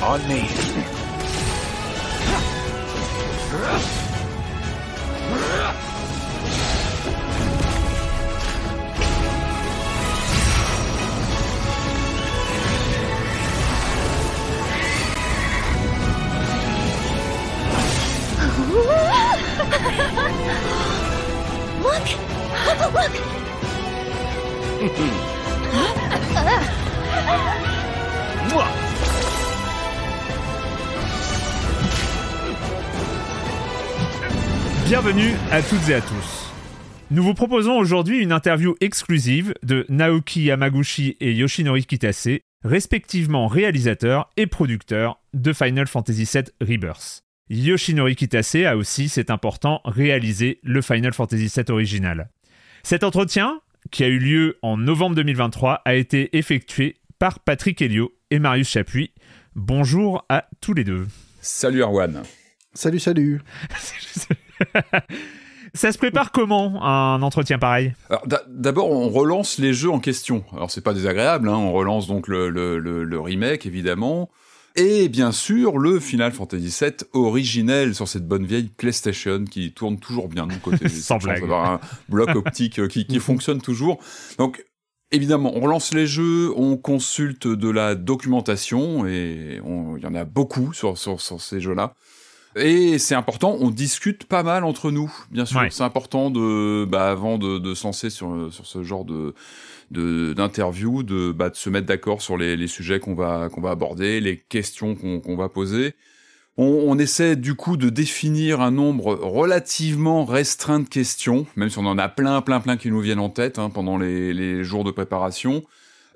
On me. Look! Look! Bienvenue à toutes et à tous. Nous vous proposons aujourd'hui une interview exclusive de Naoki Yamaguchi et Yoshinori Kitase, respectivement réalisateurs et producteurs de Final Fantasy VII Rebirth. Yoshinori Kitase a aussi, c'est important, réalisé le Final Fantasy VII original. Cet entretien, qui a eu lieu en novembre 2023, a été effectué par Patrick Helio et Marius Chapuis. Bonjour à tous les deux. Salut Erwan. Salut, salut. Ça se prépare comment un entretien pareil D'abord, on relance les jeux en question. Alors, c'est pas désagréable, hein, on relance donc le, le, le, le remake, évidemment. Et bien sûr, le Final Fantasy VII originel sur cette bonne vieille PlayStation qui tourne toujours bien de mon côté. Sans blague. d'avoir un bloc optique euh, qui, qui fonctionne toujours. Donc, évidemment, on relance les jeux, on consulte de la documentation, et il y en a beaucoup sur, sur, sur ces jeux-là. Et c'est important, on discute pas mal entre nous, bien sûr. Ouais. C'est important de, bah, avant de, de se lancer sur, sur ce genre de d'interview, de, bah, de se mettre d'accord sur les, les sujets qu'on va qu'on va aborder, les questions qu'on va poser. On, on essaie du coup de définir un nombre relativement restreint de questions, même si on en a plein, plein, plein qui nous viennent en tête hein, pendant les, les jours de préparation,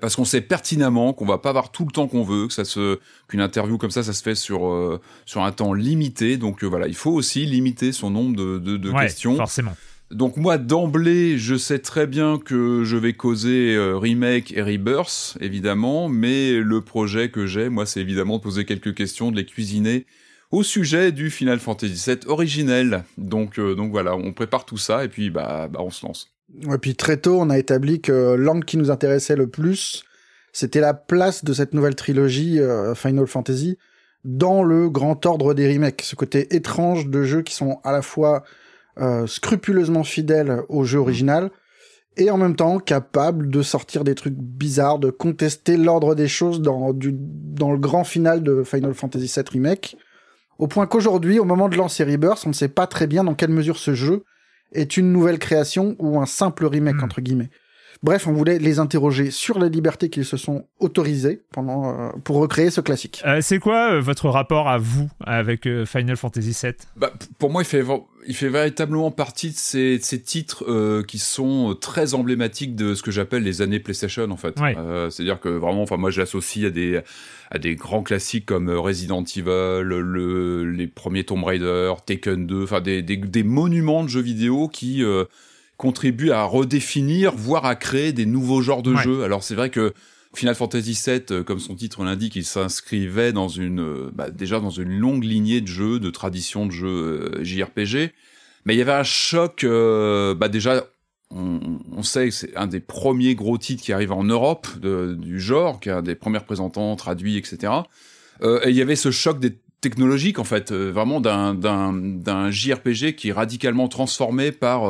parce qu'on sait pertinemment qu'on va pas avoir tout le temps qu'on veut, que ça se qu'une interview comme ça, ça se fait sur euh, sur un temps limité. Donc euh, voilà, il faut aussi limiter son nombre de, de, de Ouais, questions. Forcément. Donc moi d'emblée, je sais très bien que je vais causer euh, remake et rebirth, évidemment, mais le projet que j'ai, moi, c'est évidemment de poser quelques questions, de les cuisiner au sujet du Final Fantasy VII originel. Donc donc voilà, on prépare tout ça et puis bah, bah on se lance. Et puis très tôt, on a établi que l'angle qui nous intéressait le plus, c'était la place de cette nouvelle trilogie euh, Final Fantasy dans le grand ordre des remakes. Ce côté étrange de jeux qui sont à la fois euh, scrupuleusement fidèles au jeu original et en même temps capables de sortir des trucs bizarres, de contester l'ordre des choses dans, du, dans le grand final de Final Fantasy VII Remake. Au point qu'aujourd'hui, au moment de lancer Rebirth, on ne sait pas très bien dans quelle mesure ce jeu est une nouvelle création ou un simple remake Hmm. entre guillemets. Bref, on voulait les interroger sur la liberté qu'ils se sont autorisées pendant, euh, pour recréer ce classique. Euh, c'est quoi euh, votre rapport à vous avec euh, Final Fantasy VII Bah, pour moi, il fait, il fait véritablement partie de ces, de ces titres euh, qui sont euh, très emblématiques de ce que j'appelle les années PlayStation, en fait. Ouais. Euh, C'est-à-dire que vraiment, enfin, moi, je l'associe à des, à des grands classiques comme Resident Evil, le, les premiers Tomb Raider, Taken 2, enfin, des, des, des monuments de jeux vidéo qui euh, contribuent à redéfinir, voire à créer des nouveaux genres de Ouais. jeux. Alors, c'est vrai que Final Fantasy VII, euh, comme son titre l'indique, il s'inscrivait dans une, euh, bah, déjà dans une longue lignée de jeux, de traditions de jeux euh, JRPG. Mais il y avait un choc, euh, bah déjà, on, on sait que c'est un des premiers gros titres qui arrive en Europe de- du genre, qui est un des premiers représentants traduits, etc. Euh, et il y avait ce choc des technologiques, en fait, euh, vraiment d'un, d'un, d'un JRPG qui est radicalement transformé par,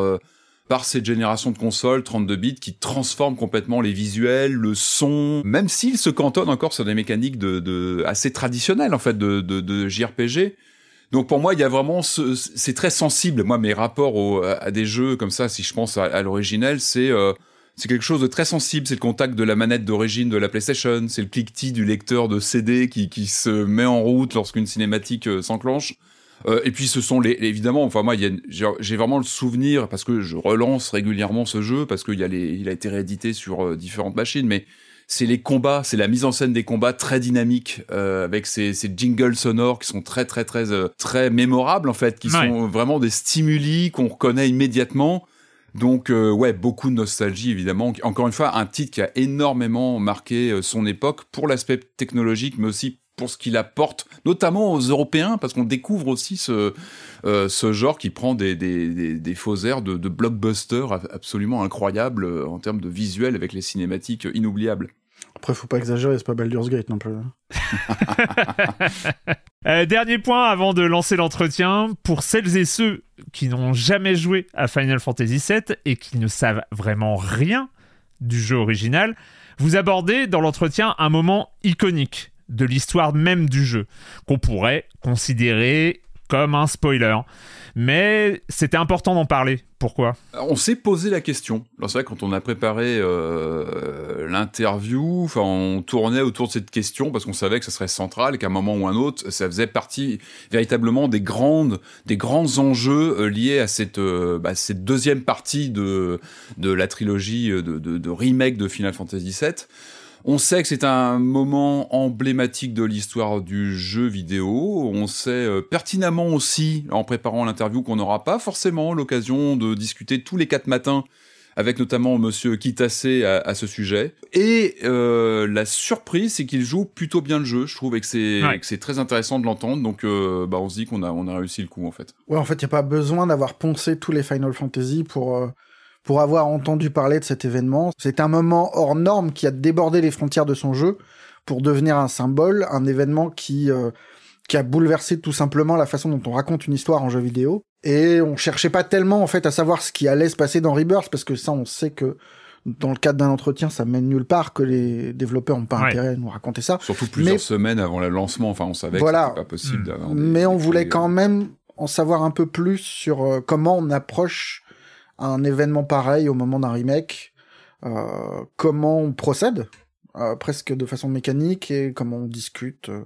par cette génération de consoles 32 bits qui transforme complètement les visuels, le son, même s'il se cantonne encore sur des mécaniques de, assez traditionnelles en fait de, JRPG. Donc pour moi, il y a vraiment ce, c'est très sensible. Moi, mes rapports à des jeux comme ça, si je pense à, à l'originel, c'est euh, c'est quelque chose de très sensible. C'est le contact de la manette d'origine de la PlayStation, c'est le cliquetis du lecteur de CD qui, qui se met en route lorsqu'une cinématique euh, s'enclenche. Euh, et puis ce sont les évidemment enfin moi j'ai vraiment le souvenir parce que je relance régulièrement ce jeu parce qu'il a les il a été réédité sur euh, différentes machines mais c'est les combats c'est la mise en scène des combats très dynamique euh, avec ces, ces jingles sonores qui sont très très très très mémorables en fait qui Ouais. sont vraiment des stimuli qu'on reconnaît immédiatement donc euh, ouais beaucoup de nostalgie évidemment encore une fois un titre qui a énormément marqué son époque pour l'aspect technologique mais aussi pour ce qu'il apporte, notamment aux Européens, parce qu'on découvre aussi ce, euh, ce genre qui prend des, des, des, des faux airs de, de blockbuster ab- absolument incroyables euh, en termes de visuel avec les cinématiques inoubliables. Après, faut pas exagérer, c'est pas Baldur's Gate non plus. Euh, dernier point avant de lancer l'entretien, pour celles et ceux qui n'ont jamais joué à Final Fantasy VII et qui ne savent vraiment rien du jeu original, vous abordez dans l'entretien un moment iconique de l'histoire même du jeu, qu'on pourrait considérer comme un spoiler. Mais c'était important d'en parler. Pourquoi? On s'est posé la question. C'est vrai quand on a préparé euh, l'interview, on tournait autour de cette question parce qu'on savait que ça serait central, qu'à un moment ou un autre, ça faisait partie véritablement des grandes, des grands enjeux euh, liés à cette, euh, bah, cette deuxième partie de de la trilogie de, de remake de Final Fantasy VII. On sait que c'est un moment emblématique de l'histoire du jeu vidéo. On sait euh, pertinemment aussi, en préparant l'interview, qu'on n'aura pas forcément l'occasion de discuter tous les quatre matins avec notamment Monsieur Kitase à, à ce sujet. Et euh, la surprise, c'est qu'il joue plutôt bien le jeu, je trouve, et que c'est Ouais. très intéressant de l'entendre. Donc, euh, bah, on se dit qu'on a on a réussi le coup en fait. Ouais, en fait, il n'y a pas besoin d'avoir poncé tous les Final Fantasy pour, euh, pour avoir entendu parler de cet événement. C'est un moment hors norme qui a débordé les frontières de son jeu pour devenir un symbole, un événement qui, euh, qui a bouleversé tout simplement la façon dont on raconte une histoire en jeu vidéo. Et on cherchait pas tellement, en fait, à savoir ce qui allait se passer dans Rebirth, parce que ça, on sait que dans le cadre d'un entretien, ça mène nulle part, que les développeurs n'ont pas Ouais. intérêt à nous raconter ça. Surtout plusieurs Mais- semaine avant le lancement. Enfin, on savait Voilà. que c'était pas possible Mm. d'avoir. des- Mais on voulait des- quand même en savoir un peu plus sur euh, comment on approche un événement pareil au moment d'un remake, euh, comment on procède, euh, presque de façon mécanique, et comment on discute, euh,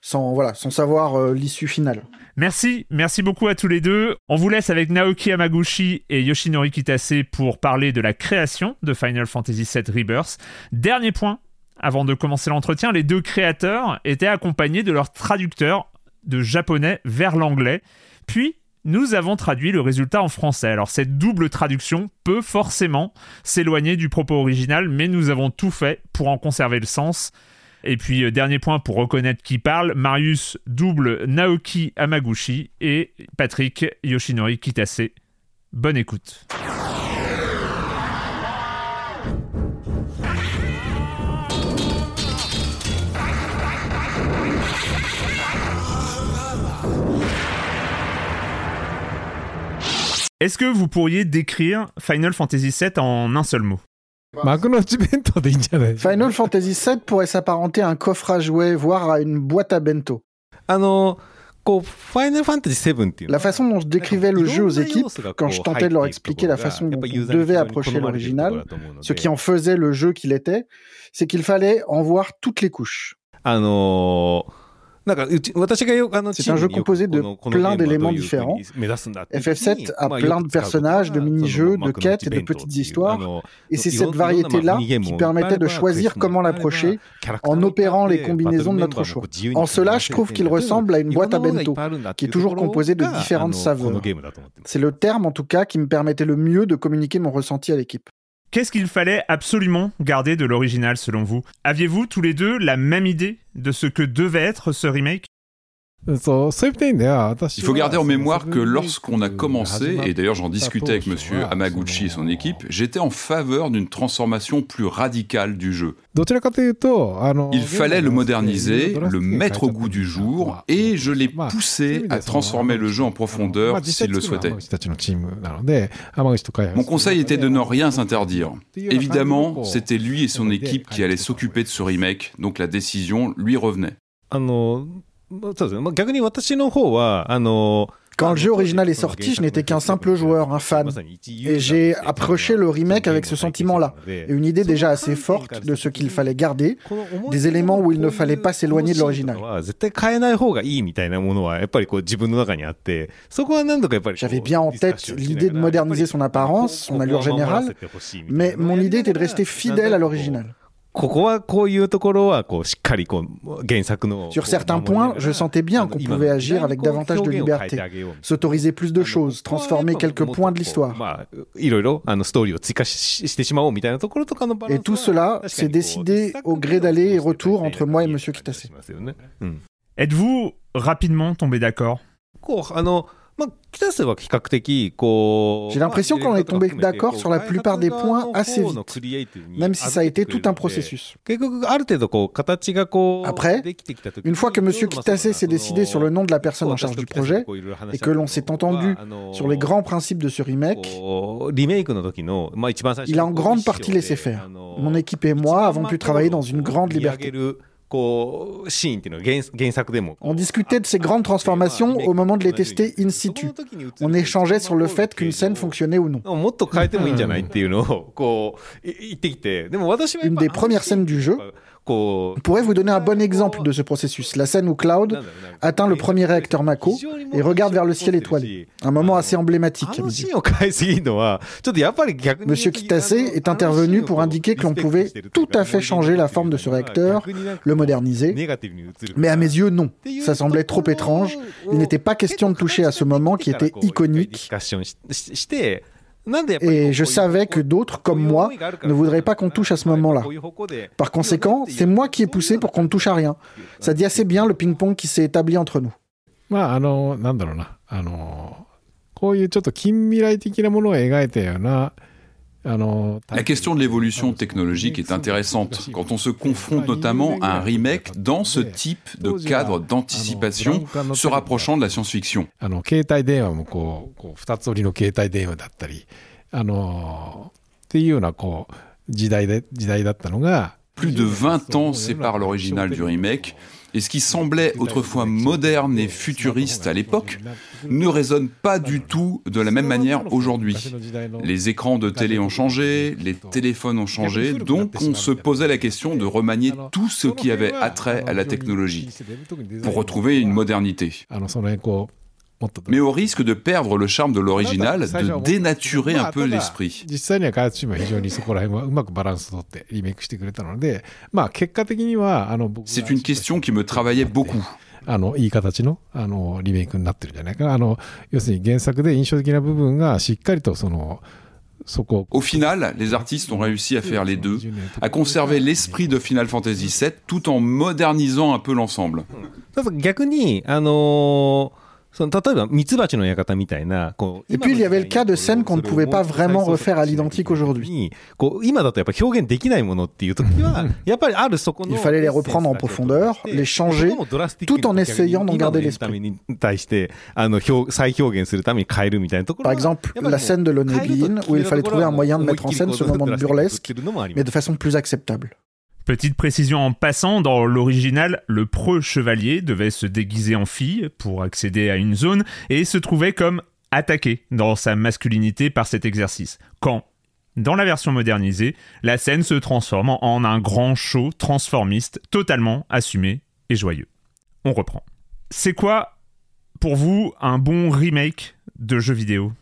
sans, voilà, sans savoir l'issue finale. Merci, merci beaucoup à tous les deux. On vous laisse avec Naoki Hamaguchi et Yoshinori Kitase pour parler de la création de Final Fantasy VII Rebirth. Dernier point, avant de commencer l'entretien, les deux créateurs étaient accompagnés de leur traducteur de japonais vers l'anglais. Puis, nous avons traduit le résultat en français. Alors, cette double traduction peut forcément s'éloigner du propos original, mais nous avons tout fait pour en conserver le sens. Et puis, euh, dernier point pour reconnaître qui parle, Marius double Naoki Hamaguchi et Patrick Yoshinori Kitase. Bonne écoute. Est-ce que vous pourriez décrire Final Fantasy VII en un seul mot? Final Fantasy VII pourrait s'apparenter à un coffre à jouets, voire à une boîte à bento. La façon dont je décrivais le jeu aux équipes, quand je tentais de leur expliquer la façon dont on devait approcher l'original, ce qui en faisait le jeu qu'il était, c'est qu'il fallait en voir toutes les couches. あのーだから、うち、私がよ、あの、C'est un jeu composé de plein d'éléments différents. FF7 a plein de personnages, de mini-jeux, de quêtes et de petites histoires. Et c'est cette variété-là qui permettait de choisir comment l'approcher en opérant les combinaisons de notre choix. En cela, je trouve qu'il ressemble à une boîte à bento, qui est toujours composée de différentes saveurs. C'est le terme, en tout cas, qui me permettait le mieux de communiquer mon ressenti à l'équipe. Qu'est-ce qu'il fallait absolument garder de l'original selon vous? Aviez-vous tous les deux la même idée de ce que devait être ce remake? Il faut garder en mémoire que lorsqu'on a commencé, et d'ailleurs j'en discutais avec M. Hamaguchi et son équipe, j'étais en faveur d'une transformation plus radicale du jeu. Il fallait le moderniser, le mettre au goût du jour, et je l'ai poussé à transformer le jeu en profondeur s'il le souhaitait. Mon conseil était de ne rien s'interdire. Évidemment, c'était lui et son équipe qui allaient s'occuper de ce remake, donc la décision lui revenait. あのそうですねまあ逆に私の方はあの Quand le jeu original est sorti, je n'étais qu'un simple joueur, un fan. Et j'ai approché le remake avec ce sentiment-là, et une idée déjà assez forte de ce qu'il fallait garder, des éléments où il ne fallait pas s'éloigner de l'original. 絶対変えない方がいいみたいなものはやっぱりこう自分の中にあってそこは何度かやっぱりこう J'avais bien en tête l'idée de moderniser son apparence, son allure générale, mais mon idée était de rester fidèle à l'original. ここはこういうところはこうしっかりこう原作の Sur certains points, je sentais bien qu'on pouvait agir avec davantage de liberté, s'autoriser plus de choses, transformer quelques points de l'histoire. まあいろいろあのストーリーを追加ししてしまおうみたいなところとかのバラン Et ス tout は cela 確か s'est にこう décidé au gré d'aller et retour entre moi et Monsieur Kitase. うん Êtes-vous rapidement tombé d'accord こうあの まあ北瀬は比較的こう J'ai l'impression qu'on est tombé d'accord sur la plupart des points assez vite, même si ça a été tout un プロセス processus. 結局ある程度こう形がこう Après, できてきた時に Une fois que Monsieur Kitase s'est décidé sur le nom de la personne en charge du projet, et que l'on s'est entendu sur les grands principes de ce remake, こうリメイクの時の、まあ、一番最初 il a en grande partie laissé faire. Mon équipe et moi avons pu travailler dans une grande liberté. こうシーンっていうのが原原作でも On discutait de ces grandes transformations au moment de les tester in situ. On échangeait sur le fait qu'une scène fonctionnait ou non. もっと変えてもいいんじゃないっていうのをこうい言ってきてでも私はやっ Une ぱ des premières scènes du jeu on pourrait vous donner un bon exemple de ce processus, la scène où Cloud atteint le premier réacteur Mako et regarde vers le ciel étoilé, un moment assez emblématique. Monsieur Kitase est intervenu pour indiquer que l'on pouvait tout à fait changer la forme de ce réacteur, le moderniser, mais à mes yeux non, ça semblait trop étrange, il n'était pas question de toucher à ce moment qui était iconique. スカッションしししてなんでやっぱりこう Et je savais que d'autres, comme moi, ne voudraient pas qu'on touche à ce moment-là. こういう方向で Par conséquent, c'est moi qui ai poussé pour qu'on ne touche à rien. Ça dit assez bien le ping-pong qui s'est établi entre nous. まあ、あの、なんだろうな、あの、こういうちょっと近未来的なものを描いたような、あの、 Ah la question de l'évolution ah, technologique est intéressante. quand on se confronte notamment à un remake dans ce type de cadre d'anticipation ah se rapprochant de la science-fiction. Plus de 20 ans séparent l'original du remake et ce qui semblait autrefois moderne et futuriste à l'époque ne résonne pas du tout de la même manière aujourd'hui. Les écrans de télé ont changé, les téléphones ont changé, donc on se posait la question de remanier tout ce qui avait attrait à la technologie pour retrouver une modernité あの、その辺こう、もっと Mais au risque de perdre le charme de l'original, de dénaturer un peu l'esprit. 実際には開発チームは非常にそこら辺はうまくバランスを取ってリメイクしてくれたので、まあ結果的には、あの、僕が C'est une question qui me travaillait beaucoup. あの、いい形の、あの、リメイクになってるんじゃないかな。あの、要するに原作で印象的な部分がしっかりとその、そこを Au final, les artistes ont réussi à faire les deux, à conserver l'esprit de Final Fantasy VII tout en modernisant un peu l'ensemble. ただ逆に、あのーその例えば、ミツバチの館みたいな、こう、 Et puis il y avait le cas de scènes qu'on ne pouvait pas vraiment refaire à l'identique aujourd'hui. にこう今だとやっぱ表現できないものっていう時は、やっぱりあるそこの。 Il fallait les reprendre en profondeur, les changer, tout en essayant d'en garder l'esprit. に対して、あの、表再表現するために変えるみたいなところ Par は exemple, la scène de Lonely Bean, où il fallait trouver un moyen de mettre en scène ce moment burlesque, mais de façon plus acceptable. Petite précision en passant, dans l'original, le preux chevalier devait se déguiser en fille pour accéder à une zone et se trouvait comme attaqué dans sa masculinité par cet exercice. Quand, dans la version modernisée, la scène se transforme en un grand show transformiste totalement assumé et joyeux. On reprend. C'est quoi, pour vous, un bon remake de jeu vidéo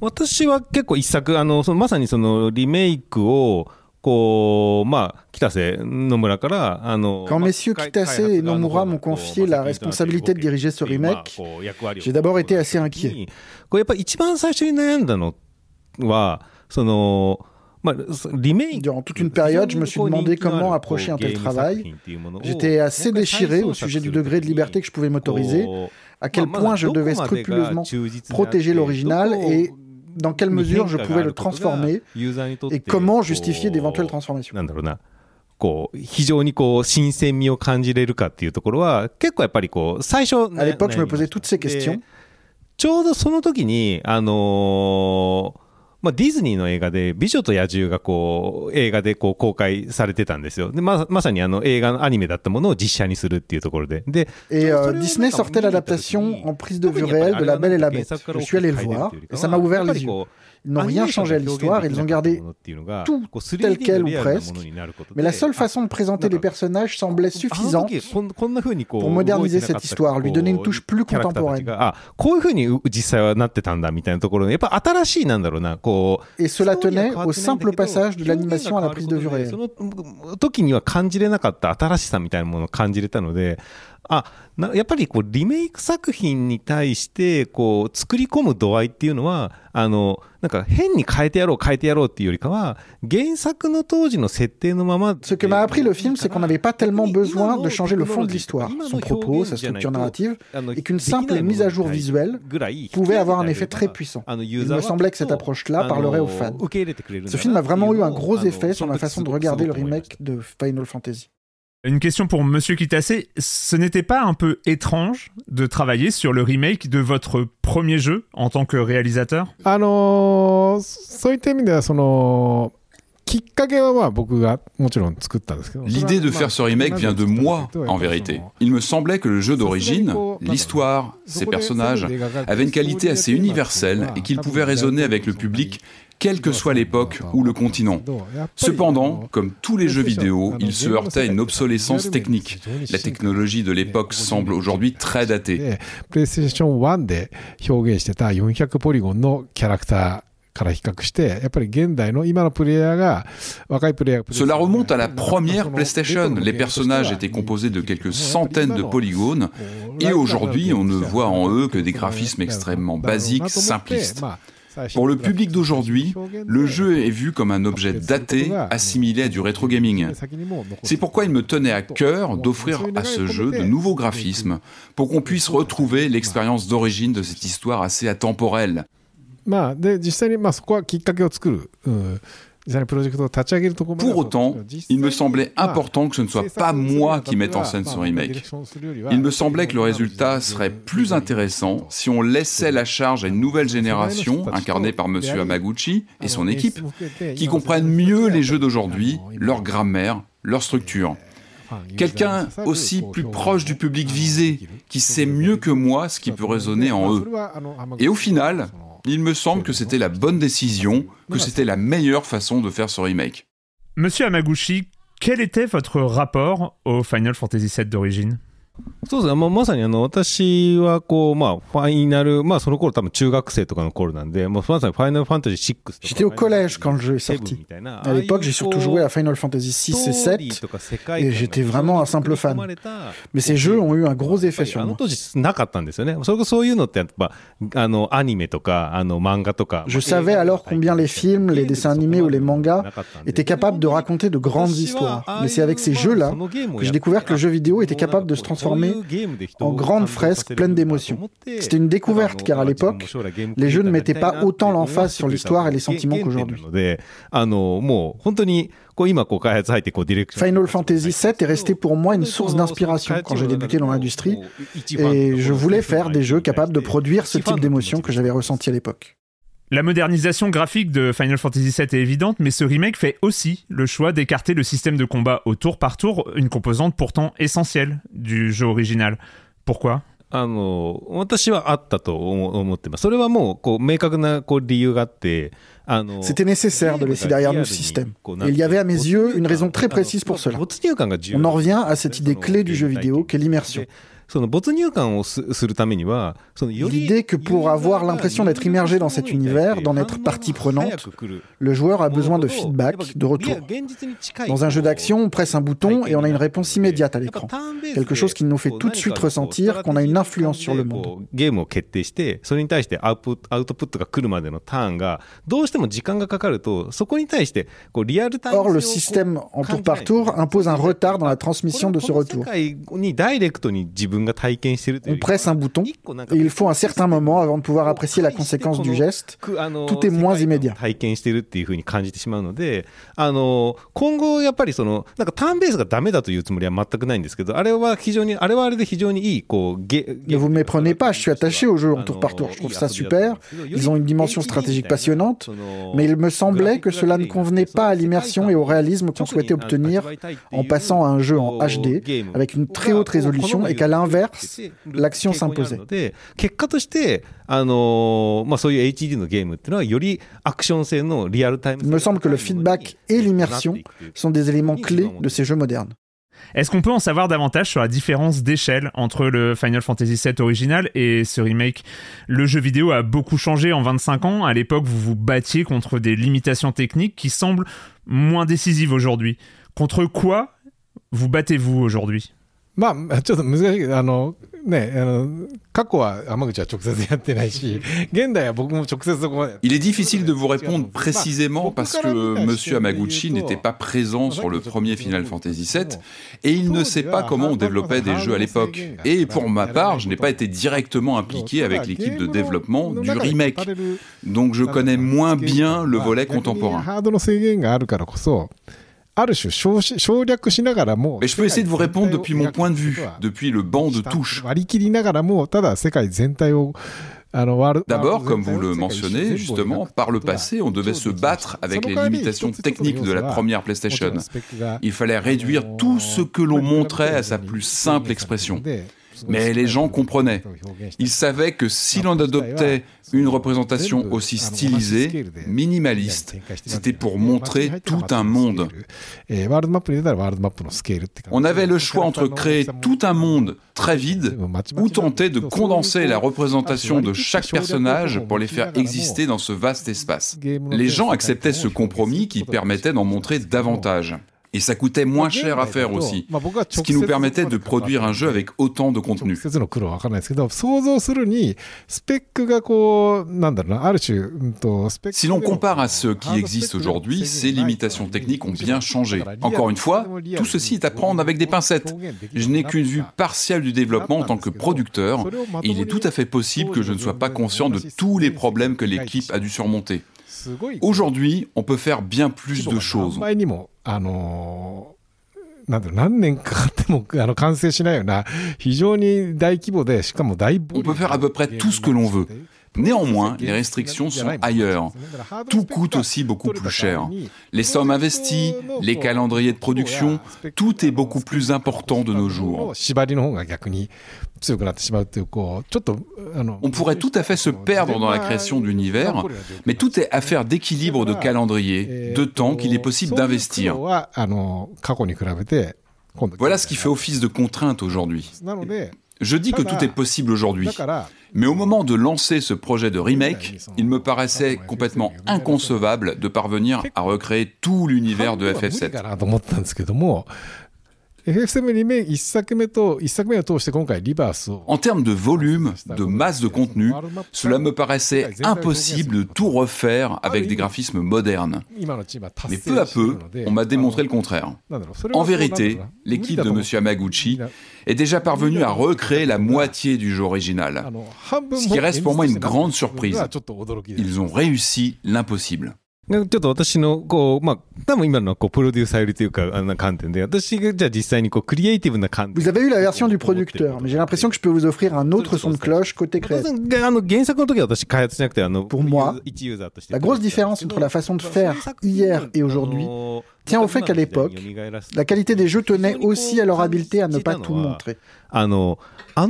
私は結構一作あのそのまさにそのリメイクを こうまあ北瀬野村からあの Quand messieurs Kitase et Nomura m'ont confié la responsabilité de diriger ce remake, j'ai d'abord été assez inquiet. これやっぱり一番最初に悩んだのはそのまあリメイク Durant toute une période, je me suis demandé comment approcher un tel travail. J'étais assez déchiré au sujet du degré de liberté que je pouvais m'autoriser, à quel point je devais scrupuleusement protéger l'original et dans quelle mesure je pouvais le transformer et comment justifier d'éventuelles transformations. なんだろうなこう非常にこう新鮮味を感じれるかっていうところは結構やっぱりこう最初 À l'époque, je me 悩みました posais toutes ces questions. でちょうどその時にあのー まあ、ディズニーの映画で「美女と野獣」がこう映画でこう公開されてたんですよでままさにあの映画のアニメだったものを実写にするっていうところでで Et euh, Disney sortait l'adaptation en prise de vue réelle de La Belle et la Bête. Je suis allé le voir et ça m'a ouvert les yeux. N'ont rien changé à l'histoire, ils ont gardé tout tel quel ou presque. Mais la seule façon de présenter les personnages semblait ah, suffisante pour moderniser cette histoire, lui donner une touche plus contemporaine. Et cela tenait au simple passage de l'animation à la prise de vue réelle. その時には感じれなかった新しさみたいなものを感じれたのであなやっぱりこうリメイク作品に対してこう作り込む度合いっていうのはあのなんか変に変えてやろう変えてやろうっていうよりかは原作の当時の設定のまま Ce que m'a appris le film, c'est qu'on n'avait pas tellement besoin de changer le fond de l'histoire, son propos, sa structure narrative, et qu'une simple mise à jour visuelle pouvait avoir un effet très puissant. Il me semblait que cette approche-là parlerait aux fans. Ce film a vraiment eu un gros effet sur ma façon de regarder le remake de Final Fantasy. Une question pour Monsieur Kitase. Ce n'était pas un peu étrange de travailler sur le remake de votre premier jeu en tant que réalisateur あのーそういった意味ではそのきっかけはまあ僕がもちろん作ったんですけど L'idée de faire ce remake vient de moi, en vérité. Il me semblait que le jeu d'origine, l'histoire, ses personnages, avaient une qualité assez universelle et qu'ils pouvaient résonner avec le public, quelle que soit l'époque ou le continent. Cependant, comme tous les jeux vidéo, il se heurtait à une obsolescence technique. La technologie de l'époque semble aujourd'hui très datée. PlayStation Cela remonte à la première PlayStation. Les personnages étaient composés de quelques centaines de polygones et aujourd'hui on ne voit en eux que des graphismes extrêmement basiques, simplistes. Pour le public d'aujourd'hui, le jeu est vu comme un objet daté, assimilé à du rétro gaming. C'est pourquoi il me tenait à cœur d'offrir à ce jeu de nouveaux graphismes pour qu'on puisse retrouver l'expérience d'origine de cette histoire assez atemporelle. まあで実際にまあそこはきっかけを作る、うん Pour autant, il me semblait important que ce ne soit pas moi qui mette en scène ce remake. Il me semblait que le résultat serait plus intéressant si on laissait la charge à une nouvelle génération, incarnée par M. Hamaguchi et son équipe, qui comprennent mieux les jeux d'aujourd'hui, leur grammaire, leur structure. Quelqu'un aussi plus proche du public visé, qui sait mieux que moi ce qui peut résonner en eux. Et au final, il me semble que c'était la bonne décision, que c'était la meilleure façon de faire ce remake. Monsieur Hamaguchi, quel était votre rapport au Final Fantasy VII d'origine? そうですね、まあ、まさにあの私はこう、まあ、ファイナル、まあ、その頃多分中学生とかの頃なんで、まあ、まさにファイナルファンタジー6とか J'étais au collège quand le jeu est sorti. À l'époque, j'ai surtout joué à Final Fantasy 6 et 7, et j'étais vraiment un simple fan. Mais ces jeux ont eu un gros effet あ sur の moi. 当時なかったんですよね。それこそそういうのってやっぱ、あの、アニメとか、あの、漫画とか。 Je savais alors combien les films, les dessins animés ou les mangas étaient capables de raconter de grandes histoires. Mais c'est avec ces jeux-là que j'ai découvert que le jeu vidéo était capable de se transformer en grande fresque pleine d'émotions. C'était une découverte car à l'époque, les jeux ne mettaient pas autant l'emphase sur l'histoire et les sentiments qu'aujourd'hui. Final Fantasy VII est resté pour moi une source d'inspiration quand j'ai débuté dans l'industrie. Et je voulais faire des jeux capables de produire ce type d'émotion que j'avais ressenti à l'époque. La modernisation graphique de Final Fantasy VII est évidente, mais ce remake fait aussi le choix d'écarter le système de combat au tour par tour, une composante pourtant essentielle du jeu original. Pourquoi あの私はあったと思思ってます。それはもうこう明確なこう理由があって、あの C'était nécessaire de laisser derrière nous ce système. Et il y avait à mes yeux une raison très précise pour cela. On On en revient à cette idée clé du jeu vidéo qu'est l'immersion. その没入感をすするためには、そのより L'idée que pour avoir l'impression d'être immergé dans cet univers, d'en être partie prenante, le joueur a besoin de feedback, de retour. Dans un jeu d'action, on presse un bouton et on a une réponse immédiate à l'écran. Quelque chose qui nous fait tout de suite ressentir qu'on a une influence sur le monde. ゲームを決定して、それに対してアウトアウトプットが来るまでのターンが、どうしても時間がかかると、そこに対してこうリアルタイム Or, le système en tour par tour impose un retard dans la transmission de ce この世 retour. 界にダイレクトに自分が体験してるという On presse un bouton 一個なんか et il faut un certain moment avant de pouvoir apprécier la conséquence du geste. あの tout est moins 世界観を immédiat. 体験してるっていうふうに感じてしまうので、あの今後やっぱりそのなんかターンベースがダメだというつもりは全くないんですけど、あれは非常にあれはあれで非常にいいこうゲ Ne vous méprenez pas, je suis attaché aux jeux en tour par tour. Je trouve ça super. Ils ont une dimension stratégique passionnante. Mais il me semblait que cela ne convenait pas à l'immersion et au réalisme qu'on souhaitait obtenir en passant à un jeu en HD avec une très haute résolution et qu'à l'inverse, l'action s'imposait. で結果として、あのまあ、そういう HD のゲームっていうのはよりアクション性のリアルタイム Il me semble que le feedback et l'immersion sont des éléments clés de ces jeux modernes. Est-ce qu'on peut en savoir davantage sur la différence d'échelle entre le Final Fantasy VII original et ce remake Le jeu vidéo a beaucoup changé en 25 ans. À l'époque, vous vous battiez contre des limitations techniques qui semblent moins décisives aujourd'hui. Contre quoi vous battez-vous aujourd'hui まあ、ちょっと難しいけど、あの、ね、あの、過去は天口は直接やってないし、現代は僕も直接そこまで。 Il est difficile de vous répondre précisément parce que Monsieur Amaguchi n'était pas présent sur le premier Final Fantasy VII et il ne sait pas comment on développait des jeux à l'époque. Et pour ma part, je n'ai pas été directement impliqué avec l'équipe de développement du remake. Donc je connais moins bien le volet contemporain. Mais je peux essayer de vous répondre depuis mon point de vue, depuis le banc de touche. D'abord, comme vous le mentionnez, justement, par le passé, on devait se battre avec les limitations techniques de la première PlayStation. Il fallait réduire tout ce que l'on montrait à sa plus simple expression. Mais les gens comprenaient. Ils savaient que si l'on adoptait une représentation aussi stylisée, minimaliste, c'était pour montrer tout un monde. On avait le choix entre créer tout un monde très vide ou tenter de condenser la représentation de chaque personnage pour les faire exister dans ce vaste espace. Les gens acceptaient ce compromis qui permettait d'en montrer davantage. Et ça coûtait moins cher à faire aussi. Ce qui nous permettait de produire un jeu avec autant de contenu. Si l'on compare à ce qui existe aujourd'hui, ces limitations techniques ont bien changé. Encore une fois, tout ceci est à prendre avec des pincettes. Je n'ai qu'une vue partielle du développement en tant que producteur, et il est tout à fait possible que je ne sois pas conscient de tous les problèmes que l'équipe a dû surmonter. Aujourd'hui, on peut faire bien plus de choses. あのなんだ、何年かかっても あの完成しないような、非常に大規模で、しかも大 On peut faire à peu près tout ce que l'on veut. Néanmoins, les restrictions sont ailleurs. Tout coûte aussi beaucoup plus cher. Les sommes investies, les calendriers de production, tout est beaucoup plus important de nos jours. On pourrait tout à fait se perdre dans la création d'univers, mais tout est affaire d'équilibre de calendrier, de temps qu'il est possible d'investir. Voilà ce qui fait office de contrainte aujourd'hui. Je dis que tout est possible aujourd'hui, mais au moment de lancer ce projet de remake, il me paraissait complètement inconcevable de parvenir à recréer tout l'univers de FF7. FF7 リメイク1作目と、1作目を通して今回リバースを。 En termes de volume, de masse de contenu, cela me paraissait impossible de tout refaire avec des graphismes modernes. 今のチームは達 Mais 成 peu à している peu, ので on m'a démontré あ le contraire. のなんだろうそれは En こうなんだろ vérité, うな l'équipe 無理だ de と思う M. Amaguchi みんな est déjà parvenue à recréer la moitié du jeu あ original. の半分 Ce qui reste pour moi une も grande 演出してなかった surprise. のがちょっと驚きです Ils ont réussi l'impossible. ちょっと私のこう、まあ、多分今のはこうプロデューサーよりというか、あんな観点で、私がじゃあ実際にこうクリエイティブな観点。Vous avez eu la version du producteur, mais j'ai l'impression que je peux vous offrir un autre son de cloche côté créatif. あの原作の時は私開発しなくて、あの、pour moi, la grosse différence entre la façon de faire hier et aujourd'hui, Tiens au fait qu'à l'époque, la qualité des jeux tenait aussi à leur habileté à ne pas tout montrer. Ah ah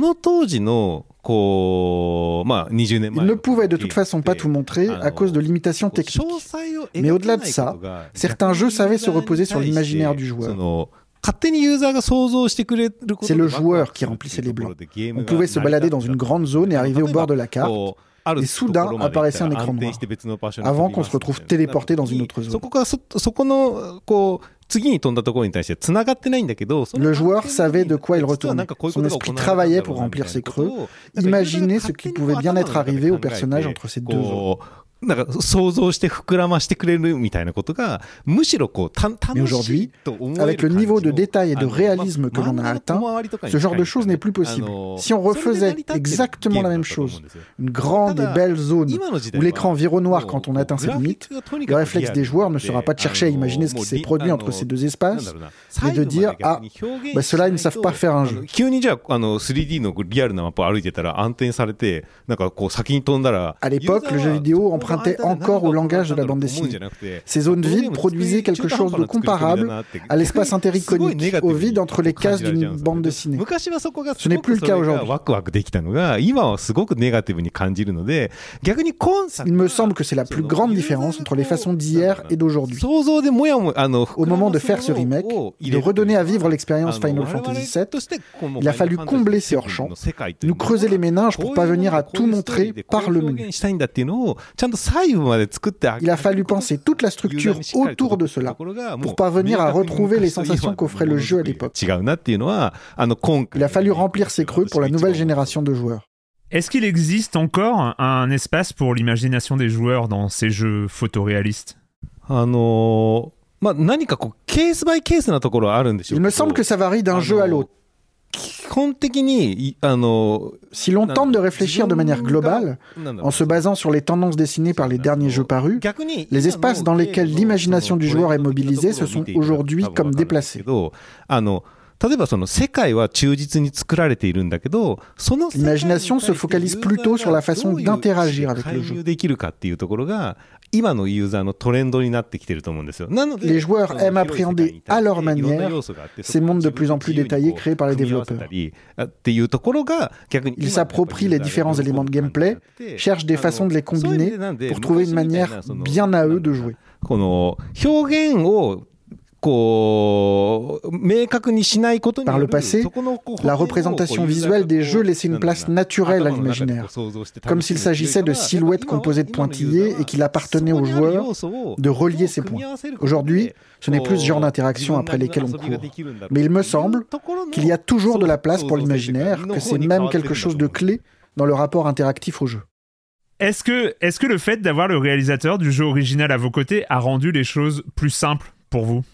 Ils ne pouvaient de toute façon pas tout montrer à cause de limitations techniques. Mais au-delà de ça, certains jeux savaient se reposer sur l'imaginaire du joueur. C'est le joueur qui remplissait les blancs. On pouvait se balader dans une grande zone et arriver au bord de la carte et soudain apparaissait un écran noir, avant qu'on se retrouve téléporté dans une autre zone. Le joueur savait de quoi il retournait. Son esprit travaillait pour remplir ses creux, Imaginez ce qui pouvait bien être arrivé au personnage entre ces deux zones. こうなんか想像して膨らましてくれるみたいなことがむしろこうた Mais 楽し aujourd'hui, いと思える avec le 感じの niveau de détail et de あの réalisme que ま l'on a 漫画の atteint, 小回りとかに ce genre de 近い choses n'est plus あ possible. の Si on それで成 refaisait り立ってる exactement la ゲー même ムだと思 chose, うんですよ une grande et belle zone 今の時代 où は l'écran vironnoir もう quand on atteint ses グラフィッ limites, クがとに le かく réflexe リアル des joueurs ne で sera pas de chercher à あの imaginer ce qui もう s'est リ produit あ entre の ces deux なん espaces, だろうな mais de dire, ah, bah, ceux-là, ils ne savent pas faire un あ jeu. の急にじゃああの 3D のリアルなマップを歩いてたら暗転されてなんかこう先に飛んだら À l'époque, le jeu vidéo empruntait encore au langage de la bande dessinée. Ces zones ah, vides produisaient quelque chose de comparable à l'espace intericonique, au vide entre les cases d'une bande dessinée. Ce n'est plus le cas aujourd'hui. Il me semble que c'est la plus grande différence entre les façons d'hier et d'aujourd'hui. Au moment de faire ce remake, de redonner à vivre l'expérience Final Fantasy VII, il a fallu combler ces hors-champs, nous creuser les méninges pour ne pas venir à tout montrer par le menu. Il a fallu penser toute la structure autour de cela pour parvenir à retrouver les sensations qu'offrait le jeu à l'époque. Il a fallu remplir ces creux pour la nouvelle génération de joueurs. Est-ce qu'il existe encore un espace pour l'imagination des joueurs dans ces jeux photoréalistes Il me semble que ça varie d'un jeu à l'autre 基本的にいあの Si l'on tente de réfléchir de manière globale, なんだろう en se basant sur les tendances dessinées par les derniers jeux parus, 逆に les espaces dans lesquels l'imagination du joueur est mobilisée se sont aujourd'hui comme déplacés. あの例えばその世界は忠実に作られているんだけどその世界に対して L'imagination se focalise plutôt sur la façon どういう d'interagir avec le 介 jeu. 入できるかっていうところが今のユーザーのトレンドになってきてると思うんですよ。なので Les joueurs その aiment 広い世界に対して appréhender à leur いろんな manière 要素があって ces mondes de plus en plus そこを détaillés créés par les 組み合わせた développeurs. りあっていうところが逆に Ils s'approprient les différents éléments de gameplay, cherchent des façons de les combiner pour trouver une manière bien à eux de jouer. この表現を Par le passé, la représentation visuelle des jeux laissait une place naturelle à l'imaginaire, comme s'il s'agissait de silhouettes composées de pointillés et qu'il appartenait aux joueurs de relier ces points. Aujourd'hui, ce n'est plus ce genre d'interaction après lesquelles on court. Mais il me semble qu'il y a toujours de la place pour l'imaginaire, que c'est même quelque chose de clé dans le rapport interactif au jeu. Est-ce que, est que le fait d'avoir le réalisateur du jeu original à vos côtés a rendu les choses plus simples pour vous?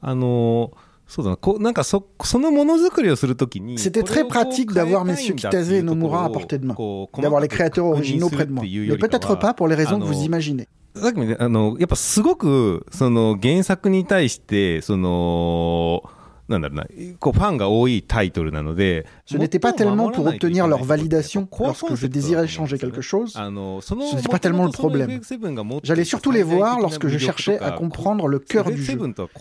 あのそうだなこうなんかそそのものづくりをするときに C'était très pratique d'avoir messieurs Kitase et Nomura à portée de main, d'avoir les créateurs originaux près de moi. Mais peut-être pas pour les raisons que vous imaginez. さっきもねあのやっぱすごくその原作に対してそのなんだろうなこうファンが多いタイトルなので Ce n'était pas tellement pour obtenir leur validation コア lorsque コン je セプトだと désirais 思うん changer ですよね quelque chose. あのその Ce n'est pas tellement le problème. J'allais surtout les voir lorsque je cherchais à comprendre le cœur du jeu,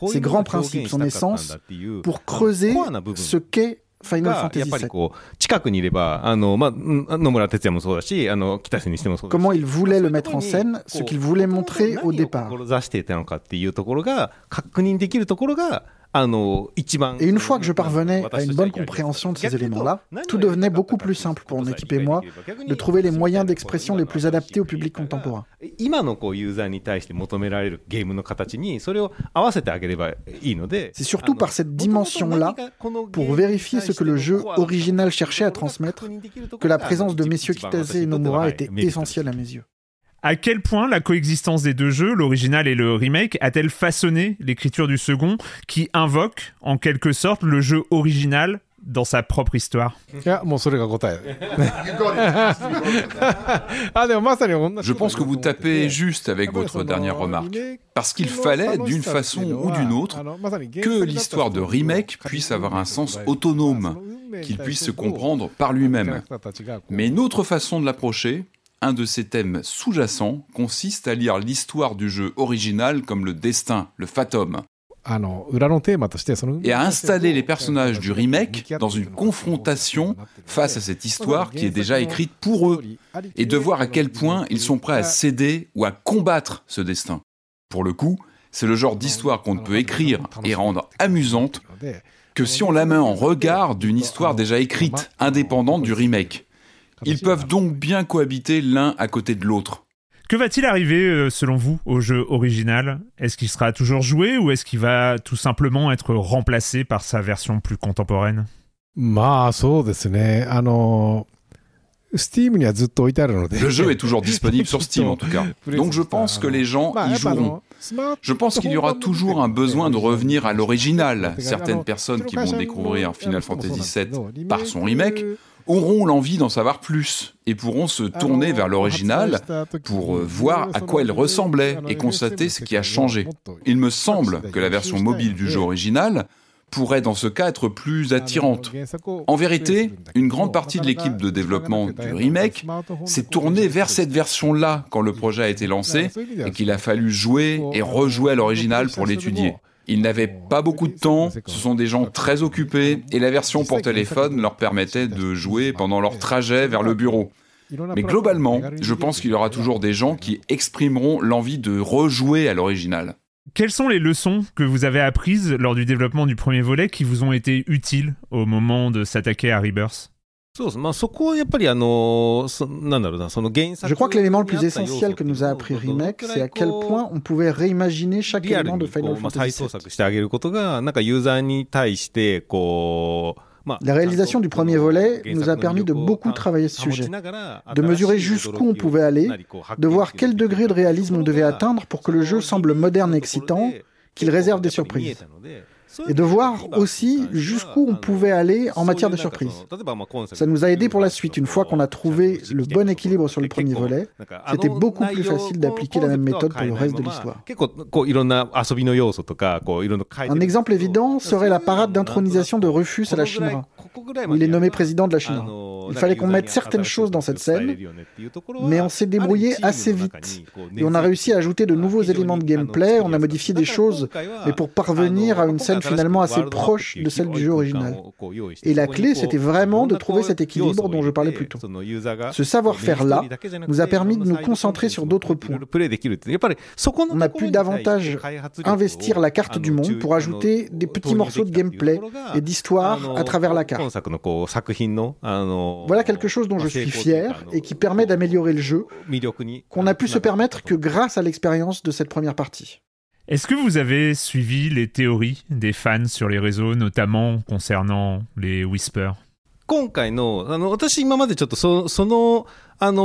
ses grands principes, son essence, pour creuser ce qu'est Final がやっ Fantasy ぱり VII. こう近くにいればあの、まあ、うん野村哲也もそうだしあの北瀬にしてもそうだし Comment il voulait le mettre en scène, ce qu'il voulait montrer au départ. 何を志していたのかっていうところが確認できるところがあの一番 Et une fois que je parvenais à une bonne compréhension de ces éléments-là, tout devenait beaucoup plus simple pour mon équipe et moi de trouver les moyens d'expression les plus adaptés au public contemporain. C'est surtout par cette dimension-là, pour vérifier ce que le jeu original cherchait à transmettre, que la présence de messieurs Kitase et Nomura était essentielle à mes yeux. À quel point la coexistence des deux jeux, l'original et le remake, a-t-elle façonné l'écriture du second qui invoque en quelque sorte le jeu original dans sa propre histoire? Je pense que vous tapez juste avec votre dernière remarque, parce qu'il fallait, d'une façon ou d'une autre, que l'histoire de remake puisse avoir un sens autonome, qu'il puisse se comprendre par lui-même. Mais une autre façon de l'approcher, un de ses thèmes sous-jacents consiste à lire l'histoire du jeu original comme le destin, le fatum, et à installer les personnages du remake dans une confrontation face à cette histoire qui est déjà écrite pour eux, et de voir à quel point ils sont prêts à céder ou à combattre ce destin. Pour le coup, c'est le genre d'histoire qu'on ne peut écrire et rendre amusante que si on la met en regard d'une histoire déjà écrite, indépendante du remake. Ils peuvent donc bien cohabiter l'un à côté de l'autre. Que va-t-il arriver, euh, selon vous, au jeu original Est-ce qu'il sera toujours joué ou est-ce qu'il va tout simplement être remplacé par sa version plus contemporaine まあそうですねあの Steam にはずっと置いてあるので Le jeu est toujours disponible sur Steam en tout cas. Donc je pense que les gens まあ y やっぱあ joueront. のスマート Je pense qu'il y aura toujours un besoin de revenir à l'original. Certaines personnes qui vont découvrir Final Fantasy VII par son remake auront l'envie d'en savoir plus et pourront se tourner vers l'original pour euh, voir à quoi il ressemblait et constater ce qui a changé. Il me semble que la version mobile du jeu original pourrait dans ce cas être plus attirante. En vérité, une grande partie de l'équipe de développement du remake s'est tournée vers cette version-là quand le projet a été lancé et qu'il a fallu jouer et rejouer à l'original pour l'étudier. Ils n'avaient pas beaucoup de temps, ce sont des gens très occupés et la version pour téléphone leur permettait de jouer pendant leur trajet vers le bureau. Mais globalement, je pense qu'il y aura toujours des gens qui exprimeront l'envie de rejouer à l'original. Quelles sont les leçons que vous avez apprises lors du développement du premier volet qui vous ont été utiles au moment de s'attaquer à Rebirth? そうです。まあそこはやっぱりあの、そなんだろうな、その原作 Je crois que l'élément le plus essentiel que nous a appris Remake, c'est à quel point on pouvait réimaginer chaque リアル élément de にこ Final う、まあ、再 Fantasy 創 VII. 作してあげることが、なんかユーザーに対して、こう、まあ La réalisation du premier volet nous a permis de beaucoup travailler ce sujet, de mesurer jusqu'où on pouvait aller, de voir quel degré de réalisme on devait atteindre pour que le jeu semble moderne et excitant, qu'il réserve des surprises. et de voir aussi jusqu'où on pouvait aller en matière de surprise. Ça nous a aidé pour la suite. Une fois qu'on a trouvé le bon équilibre sur le premier volet, c'était beaucoup plus facile d'appliquer la même méthode pour le reste de l'histoire. Un exemple évident serait la parade d'intronisation de Rufus à la Chine. où il est nommé président de la Chine. Il fallait qu'on mette certaines choses dans cette scène, mais on s'est débrouillé assez vite. Et on a réussi à ajouter de nouveaux éléments de gameplay, on a modifié des choses, mais pour parvenir à une scène finalement assez proche de celle du jeu original. Et la clé, c'était vraiment de trouver cet équilibre dont je parlais plus tôt. Ce savoir-faire-là nous a permis de nous concentrer sur d'autres points. On a pu davantage investir la carte du monde pour ajouter des petits morceaux de gameplay et d'histoire à travers la carte. Voilà quelque chose dont je suis fier et qui permet d'améliorer le jeu, qu'on n'a pu se permettre que grâce à l'expérience de cette première partie. Est-ce que vous avez suivi les théories des fans sur les réseaux, notamment concernant les Whispers 今回の、あの、私今までちょっとそその、あの、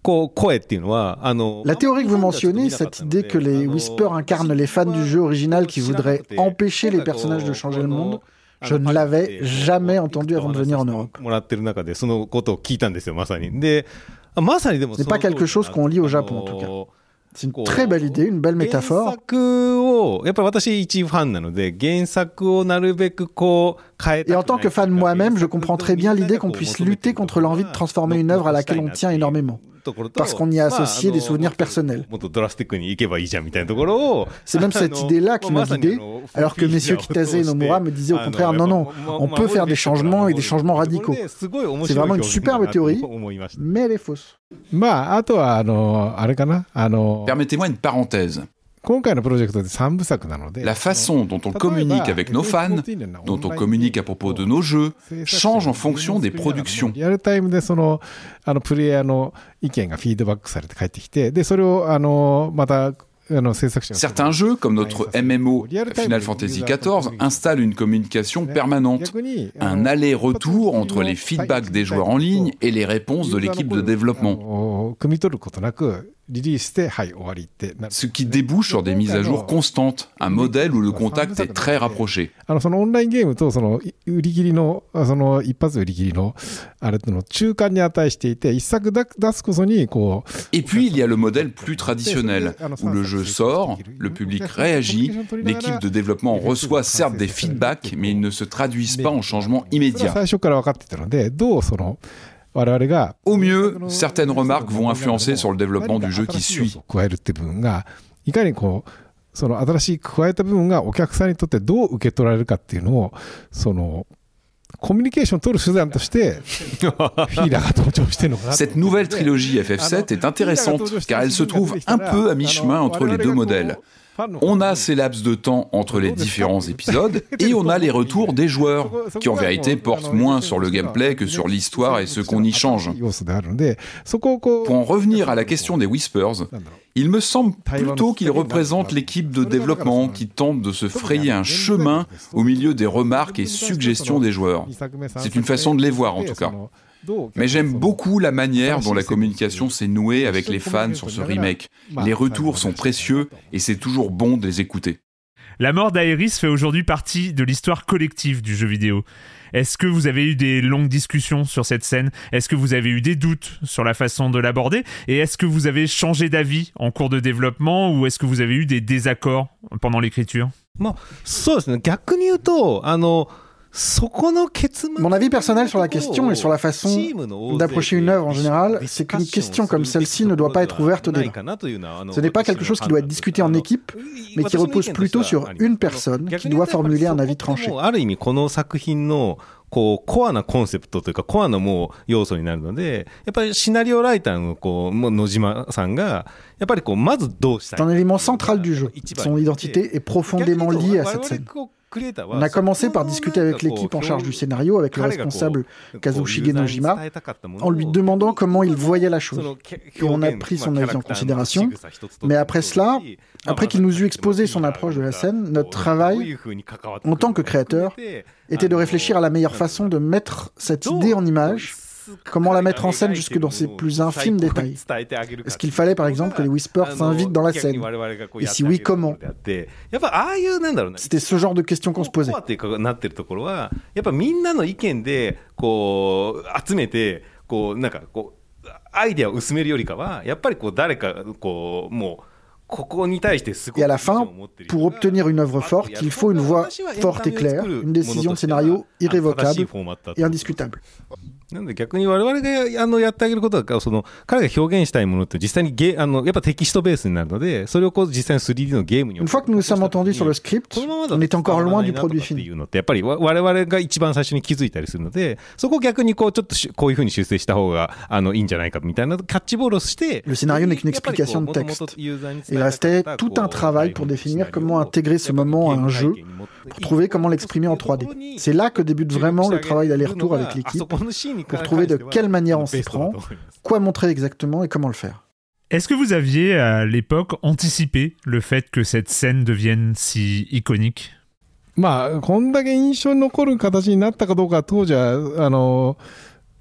こう、声っていうのは、あの、 La théorie que vous mentionnez, cette idée que les Whispers incarnent les fans du jeu original qui voudraient empêcher les personnages de changer le monde, je ne l'avais jamais entendu avant de venir en Europe. もらってる中で、そのことを聞いたんですよ、まさに。で、あまさにでも C'est pas quelque chose qu'on lit au Japon, en tout cas. C'est une très belle idée, une belle 原 métaphore. 作を、やっぱり私一ファンなので、原作をなるべくこう変え Et en tant que fan moi-même, je comprends très bien l'idée qu'on puisse lutter contre l'envie de transformer une œuvre à laquelle on tient énormément. Parce qu'on y a associé des souvenirs personnels. もっとドラスティックに行けばいいじゃんみたいなところを。 C'est même cette idée-là qui m'a guidé, alors que messieurs Kitase et Nomura me disaient au contraire, non, non, on peut faire des changements et des changements radicaux. C'est vraiment une superbe théorie, mais elle est fausse. まああとはあのあれかなあの Permettez-moi une parenthèse. La façon dont on communique avec nos fans, dont on communique à propos de nos jeux, change en fonction des productions. Certains jeux, comme notre MMO Final Fantasy XIV, installent une communication permanente, un euh, aller-retour entre les feedbacks des joueurs en ligne et les réponses de l'équipe de développement. Euh, euh, ce qui débouche sur des mises à jour constantes, un modèle où le contact est très rapproché. Et puis il y a le modèle plus traditionnel, où le jeu sort, le public réagit, l'équipe de développement reçoit certes des feedbacks, mais ils ne se traduisent pas en changement immédiat. Au mieux, certaines remarques vont influencer sur le développement du jeu qui suit. Cette nouvelle trilogie FF7 est intéressante car elle se trouve un peu à mi-chemin entre les deux modèles. On a ces laps de temps entre les différents épisodes et on a les retours des joueurs, qui en vérité portent moins sur le gameplay que sur l'histoire et ce qu'on y change. Pour en revenir à la question des Whispers, il me semble plutôt qu'ils représentent l'équipe de développement qui tente de se frayer un chemin au milieu des remarques et suggestions des joueurs. C'est une façon de les voir en tout cas. Mais j'aime beaucoup la manière dont la communication s'est nouée avec les fans sur ce remake. Les retours sont précieux et c'est toujours bon de les écouter. La mort d'Aeris fait aujourd'hui partie de l'histoire collective du jeu vidéo. Est-ce que vous avez eu des longues discussions sur cette scène Est-ce que vous avez eu des doutes sur la façon de l'aborder Et est-ce que vous avez changé d'avis en cours de développement ou est-ce que vous avez eu des désaccords pendant l'écriture まあ、そうですね。逆に言うと、あの、そこの結末 Mon avis personnel sur la question et sur la façon d'approcher une œuvre en général, c'est qu'une question comme celle-ci ne doit pas être ouverte au débat. Ce n'est pas quelque chose qui doit être discuté en équipe, mais qui repose plutôt sur une personne qui doit formuler un avis tranché. ある意味この作品のこうコアなコンセプトというかコアのもう要素になるのでやっぱりシナリオライターのこうもう野島さんがやっぱりこうまずどうしたい C'est un élément central du jeu. Son identité est profondément liée à cette scène. On a commencé par discuter avec l'équipe en charge du scénario, avec le responsable Kazushige Nojima, en lui demandant comment il voyait la chose. Et on a pris son avis en considération, mais après cela, après qu'il nous eut exposé son approche de la scène, notre travail, en tant que créateur, était de réfléchir à la meilleure façon de mettre cette idée en image, comment la mettre en scène jusque dans ses plus infimes détails. Est-ce qu'il fallait par exemple que les Whispers s'invitent dans la scène Et si oui, comment やっぱああいうなんだろうな C'était ce genre de questions qu'on se posait. コアっていうかなってるところはやっぱみんなの意見でこう集めてこうなんかこうアイデアを薄めるよりかはやっぱりこう誰かこうもうここに対してすご Et く à la ビジョン fin, を持ってる人 pour obtenir une œuvre forte, il faut une voix forte et claire, une décision de scénario irrévocable et indiscutable. なんで逆に我々があのやってあげることはその彼が表現したいものって実際にゲあのやっぱテキストベースになるのでそれをこう実際に 3D のゲームに Une fois que nous nous sommes entendus sur le script, このままだと on est encore loin du 伝わらないなとか produit ってい.うのってやっぱりわ我々が一番最初に気づいたりするのでそこを逆にこうちょっとしこういうふうに修正した方があのいいんじゃないかみたいなキャッチボールをして Le scénario n'est qu'une やっぱりこう explication de 元々 texte. ユーザーに伝 Il えたかった restait tout un travail pour 台本 définir シナリオ comment intégrer ce moment à un jeu, ゲーム体験に持って pour trouver comment l'exprimer en 3D. C'est là que débute vraiment le travail d'aller-retour avec l'équipe, pour trouver de quelle manière on s'y prend, quoi montrer exactement et comment le faire. Est-ce que vous aviez à l'époque anticipé le fait que cette scène devienne si iconique まあこんだけ印象に残る形になったかどうかは当時はあの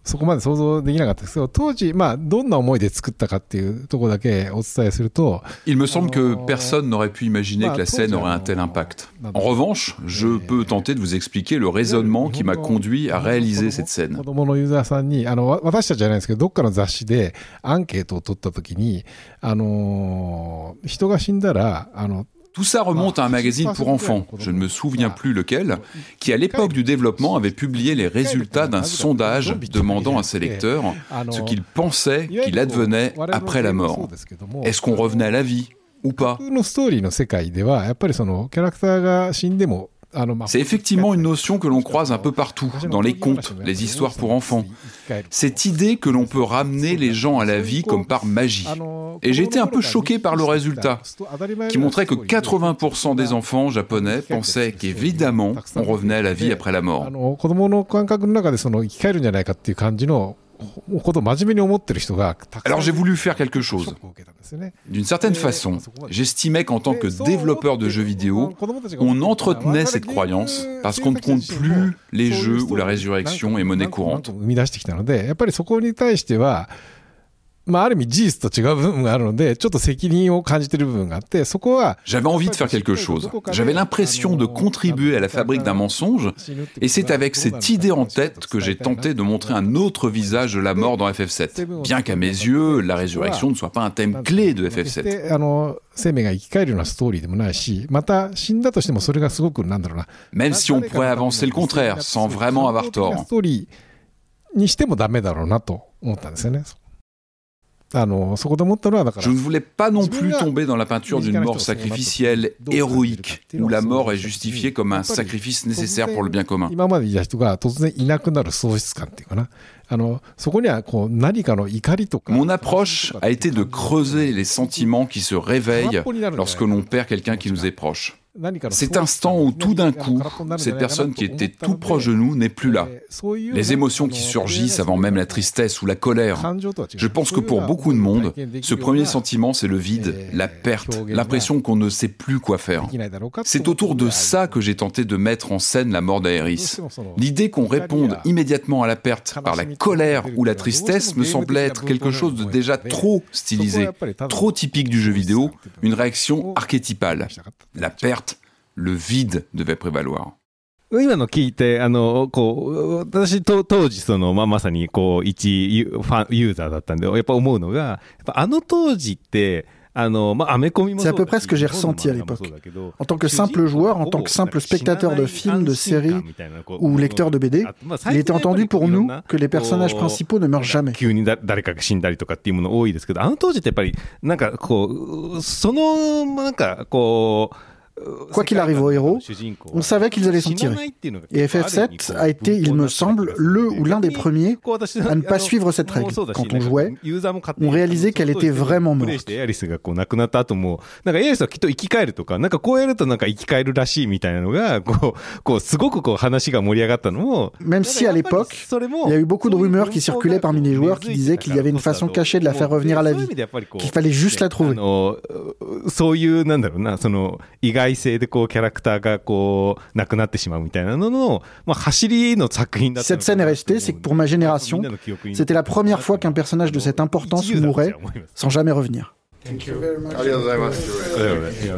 そこまで想像できなかったですけど当時、まあ、どんな思いで作ったかっていうところだけお伝えすると Il me semble que personne n'aurait pu imaginer que la scène aurait un tel impact. En revanche, je peux tenter de vous expliquer le raisonnement qui m'a conduit à réaliser cette scène. 子供のユーザーさんにあのわ私たちじゃないですけどどっかの雑誌でアンケートを取った時に、あのー人が死んだらあの Tout ça remonte à un magazine pour enfants, je ne me souviens plus lequel, qui à l'époque du développement avait publié les résultats d'un sondage demandant à ses lecteurs ce qu'ils pensaient qu'il advenait après la mort. Est-ce qu'on revenait à la vie ou pas? C'est effectivement une notion que l'on croise un peu partout, dans les contes, les histoires pour enfants. Cette idée que l'on peut ramener les gens à la vie comme par magie. Et j'ai été un peu choqué par le résultat, qui montrait que 80% des enfants japonais pensaient qu'évidemment, on revenait à la vie après la mort. の子供の感覚の中でその生き返るんじゃないかっていう感じのことを真面目に思ってる人がたくさん Alors j'ai voulu faire quelque ショ chose. ックを受けたんですよね D'une certaine façon, j'estimais qu'en tant que développeur de jeux vidéo, on entretenait cette croyance parce qu'on ne compte plus les jeux où la résurrection est monnaie courante. まあ、ある意味事実と違う部分があるので、ちょっと責任を感じてる部分があって、そこは、 J'avais envie de faire quelque chose. J'avais l'impression de contribuer à la fabrique d'un mensonge, et c'est avec cette idée en tête que j'ai tenté de montrer un autre visage de la mort dans FF7. Bien qu'à mes yeux, la résurrection ne soit pas un thème clé de 決し FF7. てあの生命が生き返るようなストーリーでもないし、また死んだとしてもそれがすごくなんだろうな。 Même si on pourrait avancer le contraire, sans vraiment avoir 感動的な tort. ストーリーにしてもダメだろうなと思ったんですよね。 あのそこで思ったのはだから Je ne voulais pas non plus tomber dans la peinture d'une mort sacrificielle, héroïque, où la mort est justifiée comme un sacrifice nécessaire pour le bien commun. 今までいた人が突然いなくなる喪失感っていうかな。あのそこにはこう何かの怒りとか。 Mon approche a été de creuser les sentiments qui se réveillent lorsque l'on perd quelqu'un qui nous est proche. Cet instant où tout d'un coup, cette personne qui était tout proche de nous n'est plus là. Les émotions qui surgissent avant même la tristesse ou la colère. Je pense que pour beaucoup de monde, ce premier sentiment, c'est le vide, la perte, l'impression qu'on ne sait plus quoi faire. C'est autour de ça que j'ai tenté de mettre en scène la mort d'Aéris. L'idée qu'on réponde immédiatement à la perte par la colère ou la tristesse me semblait être quelque chose de déjà trop stylisé, trop typique du jeu vidéo, une réaction archétypale le vide devait prévaloir. 今の聞いて、あの、こう、私と当時、その、まあ、まさに、こう、一ユファン、ユーザーだったんで、やっぱ思うのが、やっぱあの当時って、あの、まあ、アメコミも C'est à そう peu だ près し ce que j'ai 日本の ressenti à 漫画も l'époque. そうだけど En tant que simple joueur, en tant que simple spectateur de films, de séries ou lecteur de BD, il était entendu pour nous que les personnages principaux ne meurent jamais. 急にだ誰かが死んだりとかっていうもの多いですけど、あの当時ってやっぱり、なんかこう、その、なんかこう、 Euh, quoi qu'il arrive au héros, on savait qu'ils allaient s'en tirer. Et FF7 a été, il me semble, le ou l'un des premiers à ne pas suivre cette règle. Quand on jouait, on réalisait qu'elle était vraiment morte. Même si à l'époque, il y a eu beaucoup de rumeurs qui circulaient parmi les joueurs qui disaient qu'il y avait une façon cachée de la faire revenir à la vie, qu'il fallait juste la trouver. Ah, euh, euh, の、そういう、なんだろうな、その、意外性でこう、キャラクターがこう、亡くなってしまうみたいなのの、まあ、走りの作品だった Cette scène est restée, c'est que pour ma génération, c'était la première fois qu'un personnage de cette importance mourait sans jamais revenir. いやウ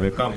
ェルカム